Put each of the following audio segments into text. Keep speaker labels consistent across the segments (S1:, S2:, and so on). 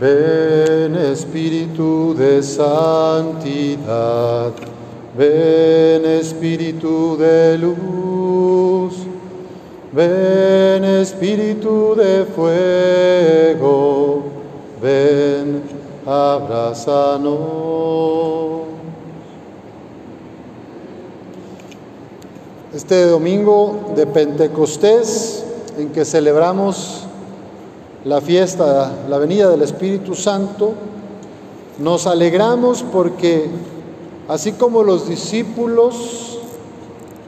S1: Ven Espíritu de santidad, ven Espíritu de luz, ven Espíritu de fuego, ven, abrazanos. Este domingo de Pentecostés, en que celebramos la fiesta, la venida del Espíritu Santo, nos alegramos porque así como los discípulos,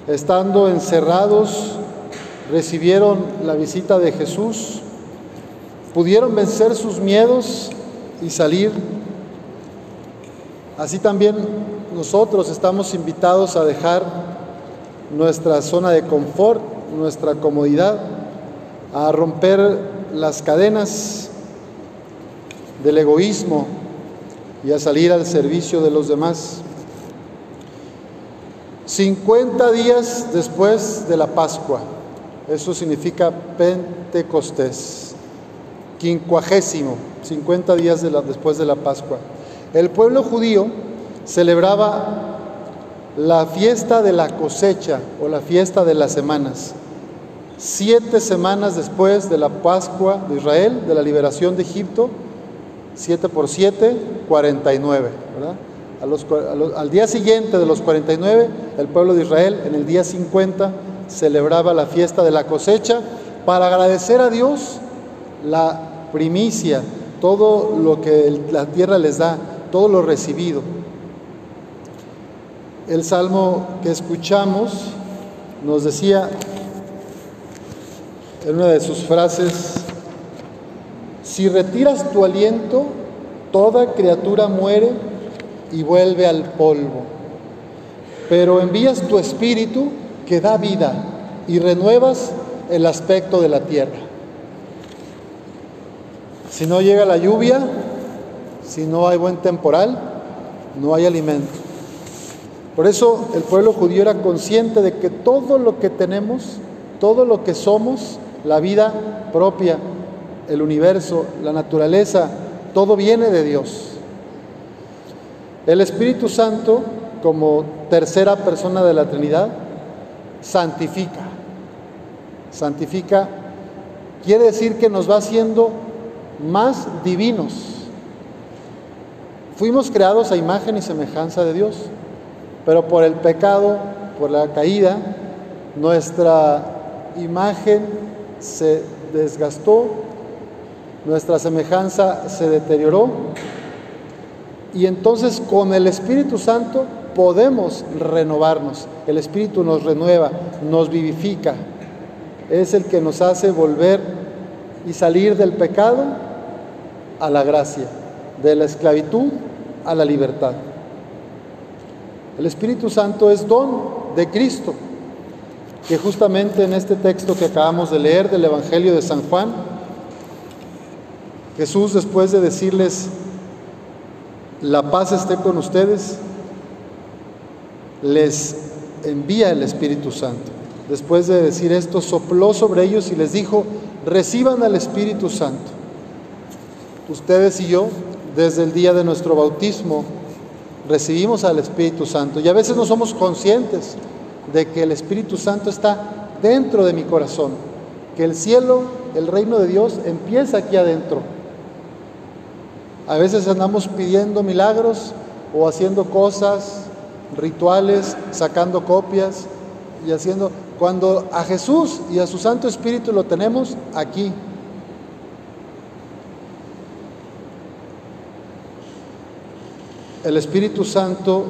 S1: estando encerrados, recibieron la visita de Jesús, pudieron vencer sus miedos y salir. Así también nosotros estamos invitados a dejar nuestra zona de confort, nuestra comodidad, a romper las cadenas del egoísmo y a salir al servicio de los demás. 50 días después de la Pascua, eso significa Pentecostés, quincuagésimo, 50 días después de la Pascua. El pueblo judío celebraba la fiesta de la cosecha o la fiesta de las semanas siete semanas después de la Pascua de Israel, de la liberación de Egipto, siete por siete, 49. ¿verdad? al día siguiente de los 49, el pueblo de Israel, en el día 50, celebraba la fiesta de la cosecha para agradecer a Dios la primicia, todo lo que la tierra les da, todo lo recibido. El salmo que escuchamos nos decía, en una de sus frases, si retiras tu aliento, toda criatura muere y vuelve al polvo, pero envías tu espíritu que da vida y renuevas el aspecto de la tierra. Si no llega la lluvia, si no hay buen temporal, no hay alimento. Por eso el pueblo judío era consciente de que todo lo que tenemos, todo lo que somos, la vida propia, el universo, la naturaleza, todo viene de Dios. El Espíritu Santo, como tercera persona de la Trinidad, santifica. Santifica quiere decir que nos va haciendo más divinos. Fuimos creados a imagen y semejanza de Dios, pero por el pecado, por la caída, nuestra imagen se desgastó, nuestra semejanza se deterioró y entonces con el Espíritu Santo podemos renovarnos. El Espíritu nos renueva, nos vivifica. Es el que nos hace volver y salir del pecado a la gracia, de la esclavitud a la libertad. El Espíritu Santo es don de Cristo que justamente en este texto que acabamos de leer del Evangelio de San Juan, Jesús después de decirles, la paz esté con ustedes, les envía el Espíritu Santo. Después de decir esto, sopló sobre ellos y les dijo, reciban al Espíritu Santo. Ustedes y yo, desde el día de nuestro bautismo, recibimos al Espíritu Santo y a veces no somos conscientes de que el Espíritu Santo está dentro de mi corazón, que el cielo, el reino de Dios empieza aquí adentro. A veces andamos pidiendo milagros o haciendo cosas, rituales, sacando copias y haciendo, cuando a Jesús y a su Santo Espíritu lo tenemos aquí. El Espíritu Santo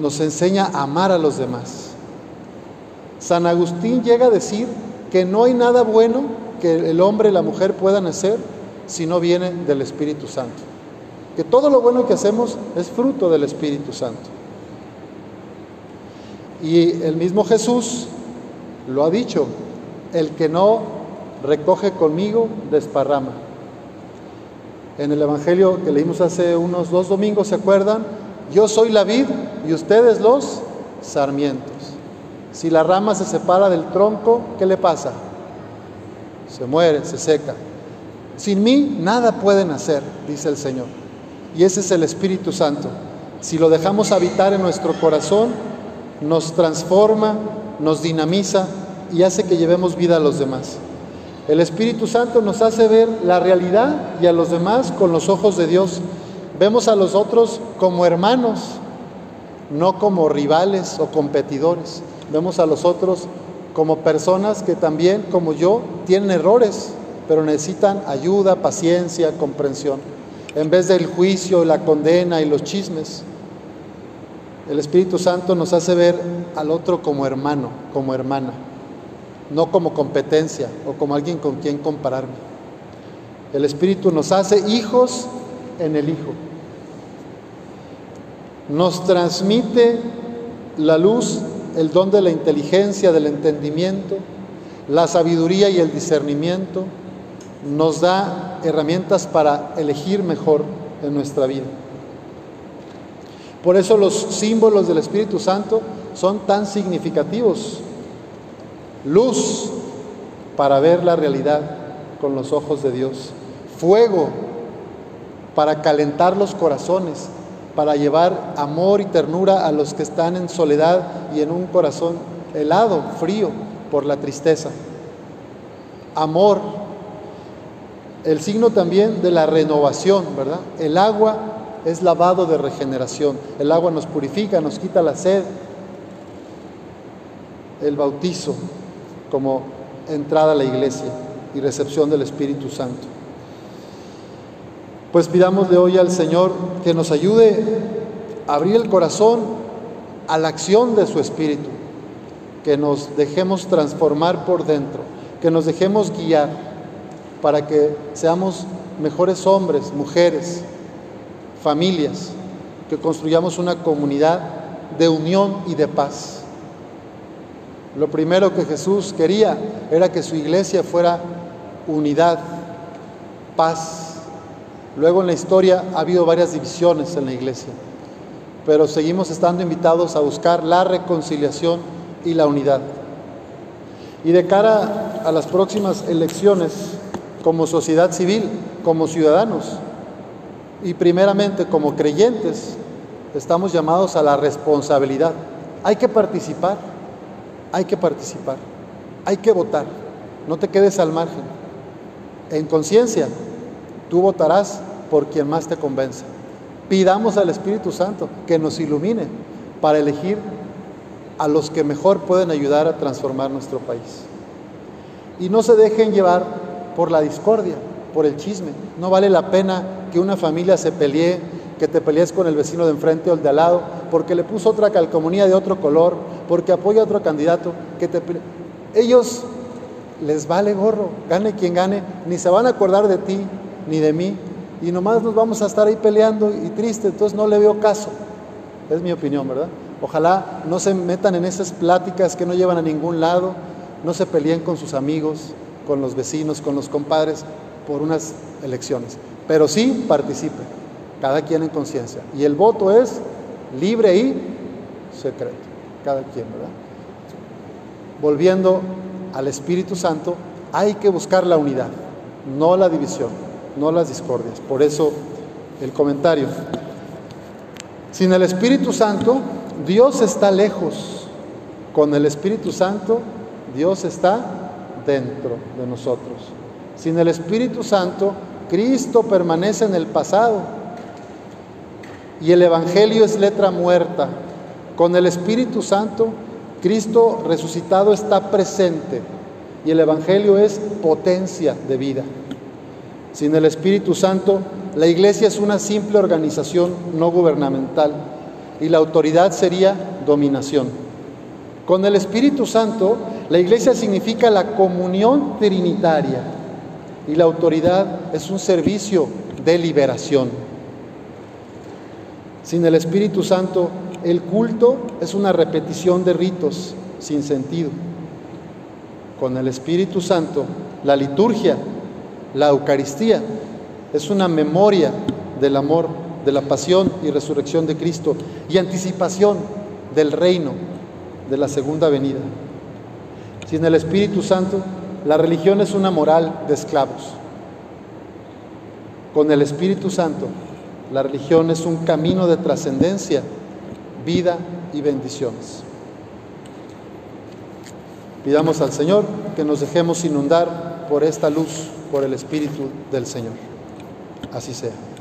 S1: nos enseña a amar a los demás. San Agustín llega a decir que no hay nada bueno que el hombre y la mujer puedan hacer si no viene del Espíritu Santo. Que todo lo bueno que hacemos es fruto del Espíritu Santo. Y el mismo Jesús lo ha dicho, el que no recoge conmigo desparrama. En el Evangelio que leímos hace unos dos domingos, ¿se acuerdan? Yo soy la vid y ustedes los sarmientos. Si la rama se separa del tronco, ¿qué le pasa? Se muere, se seca. Sin mí nada pueden hacer, dice el Señor. Y ese es el Espíritu Santo. Si lo dejamos habitar en nuestro corazón, nos transforma, nos dinamiza y hace que llevemos vida a los demás. El Espíritu Santo nos hace ver la realidad y a los demás con los ojos de Dios. Vemos a los otros como hermanos, no como rivales o competidores. Vemos a los otros como personas que también, como yo, tienen errores, pero necesitan ayuda, paciencia, comprensión, en vez del juicio, la condena y los chismes. El Espíritu Santo nos hace ver al otro como hermano, como hermana, no como competencia o como alguien con quien compararme. El Espíritu nos hace hijos en el Hijo. Nos transmite la luz, el don de la inteligencia, del entendimiento, la sabiduría y el discernimiento. Nos da herramientas para elegir mejor en nuestra vida. Por eso los símbolos del Espíritu Santo son tan significativos. Luz para ver la realidad con los ojos de Dios. Fuego para calentar los corazones, para llevar amor y ternura a los que están en soledad y en un corazón helado, frío por la tristeza. Amor, el signo también de la renovación, ¿verdad? El agua es lavado de regeneración. El agua nos purifica, nos quita la sed. El bautizo como entrada a la iglesia y recepción del Espíritu Santo. Pues pidámosle hoy al Señor que nos ayude a abrir el corazón a la acción de su Espíritu, que nos dejemos transformar por dentro, que nos dejemos guiar para que seamos mejores hombres, mujeres, familias, que construyamos una comunidad de unión y de paz. Lo primero que Jesús quería era que su iglesia fuera unidad, paz. Luego en la historia ha habido varias divisiones en la iglesia, pero seguimos estando invitados a buscar la reconciliación y la unidad. Y de cara a las próximas elecciones, como sociedad civil, como ciudadanos, y primeramente como creyentes estamos llamados a la responsabilidad. Hay que participar, hay que participar, hay que votar, no te quedes al margen. En conciencia, tú votarás por quien más te convenza. Pidamos al Espíritu Santo que nos ilumine para elegir a los que mejor pueden ayudar a transformar nuestro país. Y no se dejen llevar por la discordia, por el chisme. No vale la pena que una familia se pelee, que te pelees con el vecino de enfrente o el de al lado, porque le puso otra calcomanía de otro color, porque apoya a otro candidato, que te ellos les vale gorro, gane quien gane, ni se van a acordar de ti ni de mí, y nomás nos vamos a estar ahí peleando y triste, entonces no le veo caso. Es mi opinión, ¿verdad? Ojalá no se metan en esas pláticas que no llevan a ningún lado, no se peleen con sus amigos, con los vecinos, con los compadres, por unas elecciones, pero sí participe, cada quien en conciencia. Y el voto es libre y secreto, cada quien, ¿verdad? Volviendo al Espíritu Santo, hay que buscar la unidad, no la división, no las discordias. Por eso el comentario. Sin el Espíritu Santo, Dios está lejos. Con el Espíritu Santo, Dios está dentro de nosotros. Sin el Espíritu Santo, Cristo permanece en el pasado y el Evangelio es letra muerta. Con el Espíritu Santo, Cristo resucitado está presente y el Evangelio es potencia de vida. Sin el Espíritu Santo, la iglesia es una simple organización no gubernamental y la autoridad sería dominación. Con el Espíritu Santo, la iglesia significa la comunión trinitaria y la autoridad es un servicio de liberación. Sin el Espíritu Santo, el culto es una repetición de ritos sin sentido. Con el Espíritu Santo, la liturgia, la Eucaristía, es una memoria del amor, de la pasión y resurrección de Cristo y anticipación del reino de la segunda venida. Sin el Espíritu Santo, la religión es una moral de esclavos. con el Espíritu Santo, la religión es un camino de trascendencia, vida y bendiciones. Pidamos al Señor que nos dejemos inundar por esta luz, por el Espíritu del Señor. Así sea.